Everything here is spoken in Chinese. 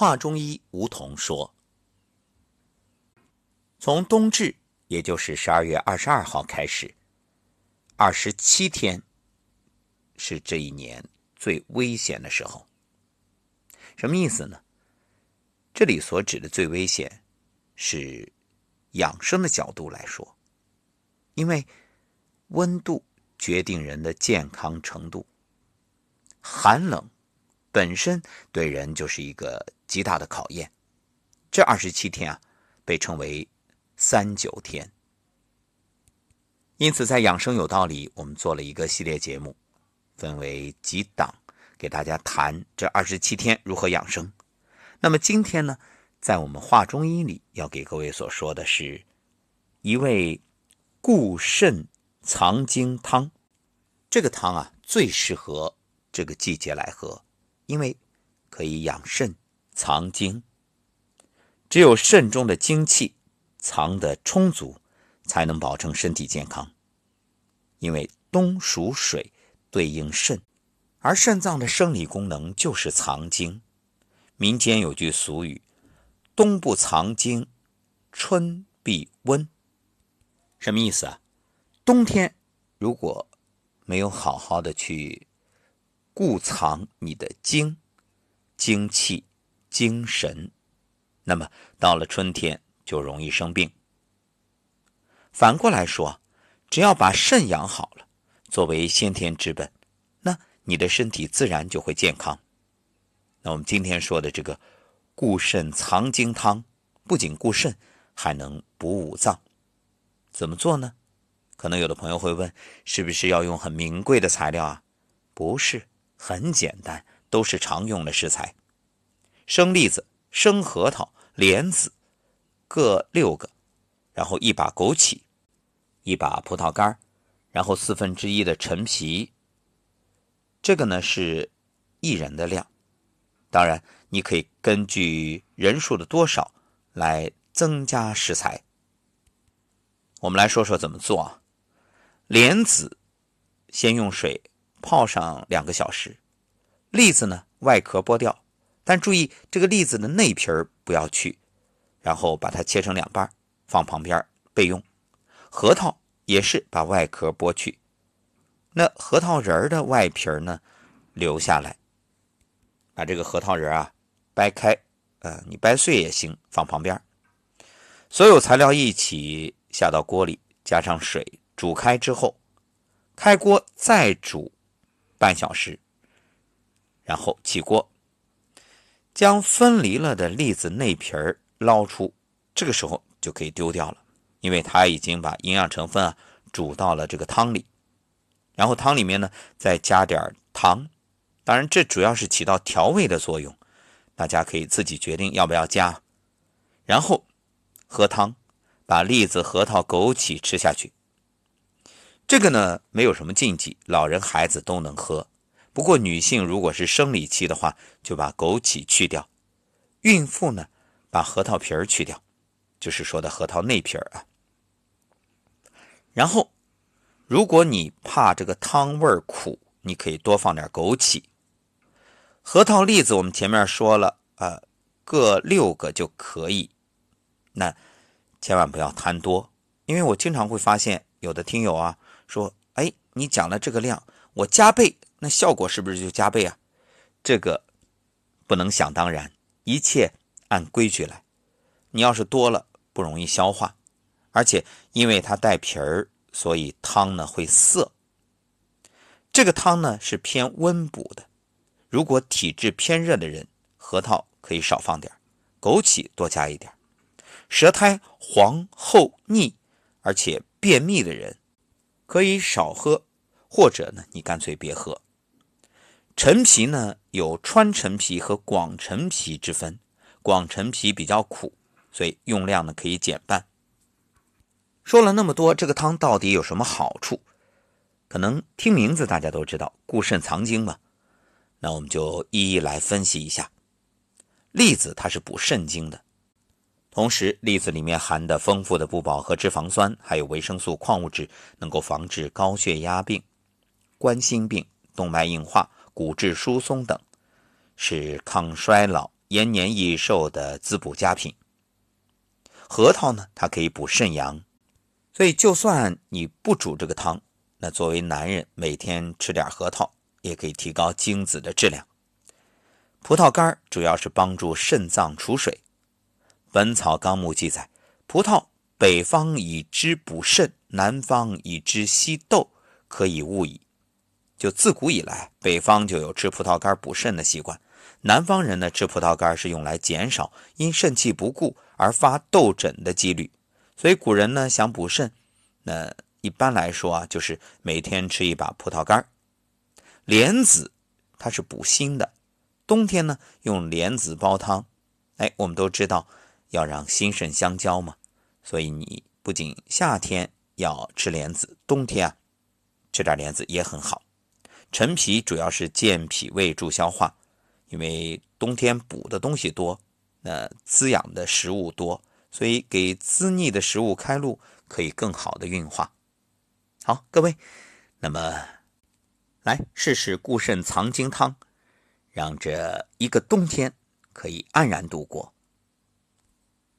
华中医吴桐说，从冬至，也就是十二月二十二号开始，二十七天是这一年最危险的时候。什么意思呢？这里所指的最危险，是养生的角度来说，因为温度决定人的健康程度，寒冷本身对人就是一个极大的考验。这二十七天啊，被称为三九天。因此，在养生有道理，我们做了一个系列节目，分为几档。给大家谈这二十七天如何养生。那么今天呢，在我们话中医里要给各位所说的是一味固肾藏精汤。这个汤啊，最适合这个季节来喝，因为可以养肾藏精。只有肾中的精气藏得充足，才能保证身体健康。因为冬属水，对应肾。而肾脏的生理功能就是藏精。民间有句俗语：“冬不藏精，春必温。”什么意思啊？冬天如果没有好好的去固藏你的精、精气、精神，那么到了春天就容易生病。反过来说，只要把肾养好了，作为先天之本。那你的身体自然就会健康。那我们今天说的这个固肾藏精汤，不仅固肾，还能补五脏。怎么做呢？可能有的朋友会问，是不是要用很名贵的材料啊？不是，很简单，都是常用的食材：生栗子、生核桃、莲子各六个，然后一把枸杞，一把葡萄干，然后四分之一的陈皮。这个呢是一人的量，当然你可以根据人数的多少来增加食材。我们来说说怎么做啊？莲子先用水泡上两个小时，栗子呢外壳剥掉，但注意这个栗子的内皮儿不要去，然后把它切成两半放旁边备用。核桃也是把外壳剥去。那核桃仁儿的外皮呢，留下来，把这个核桃仁啊掰开，呃，你掰碎也行，放旁边。所有材料一起下到锅里，加上水煮开之后，开锅再煮半小时，然后起锅，将分离了的栗子内皮儿捞出，这个时候就可以丢掉了，因为它已经把营养成分啊煮到了这个汤里。然后汤里面呢，再加点糖，当然这主要是起到调味的作用，大家可以自己决定要不要加。然后喝汤，把栗子、核桃、枸杞吃下去。这个呢没有什么禁忌，老人孩子都能喝。不过女性如果是生理期的话，就把枸杞去掉；孕妇呢，把核桃皮儿去掉，就是说的核桃内皮儿啊。然后。如果你怕这个汤味苦，你可以多放点枸杞。核桃、栗子，我们前面说了啊，各六个就可以。那千万不要贪多，因为我经常会发现有的听友啊说：“哎，你讲了这个量，我加倍，那效果是不是就加倍啊？”这个不能想当然，一切按规矩来。你要是多了，不容易消化，而且因为它带皮儿。所以汤呢会涩。这个汤呢是偏温补的，如果体质偏热的人，核桃可以少放点枸杞多加一点舌苔黄厚腻而且便秘的人，可以少喝，或者呢你干脆别喝。陈皮呢有川陈皮和广陈皮之分，广陈皮比较苦，所以用量呢可以减半。说了那么多，这个汤到底有什么好处？可能听名字大家都知道，固肾藏精嘛。那我们就一一来分析一下。栗子它是补肾精的，同时栗子里面含的丰富的不饱和脂肪酸，还有维生素、矿物质，能够防治高血压病、冠心病、动脉硬化、骨质疏松等，是抗衰老、延年益寿的滋补佳品。核桃呢，它可以补肾阳，所以就算你不煮这个汤，那作为男人每天吃点核桃，也可以提高精子的质量。葡萄干主要是帮助肾脏储水，《本草纲目》记载，葡萄北方以之补肾，南方以之吸痘，可以勿矣。就自古以来，北方就有吃葡萄干补肾的习惯，南方人呢吃葡萄干是用来减少因肾气不固而发痘疹的几率。所以古人呢想补肾，那一般来说啊，就是每天吃一把葡萄干莲子它是补心的。冬天呢，用莲子煲汤，哎，我们都知道要让心肾相交嘛，所以你不仅夏天要吃莲子，冬天啊吃点莲子也很好。陈皮主要是健脾胃、助消化，因为冬天补的东西多，那滋养的食物多，所以给滋腻的食物开路，可以更好的运化。好，各位，那么来试试固肾藏精汤。让这一个冬天可以安然度过。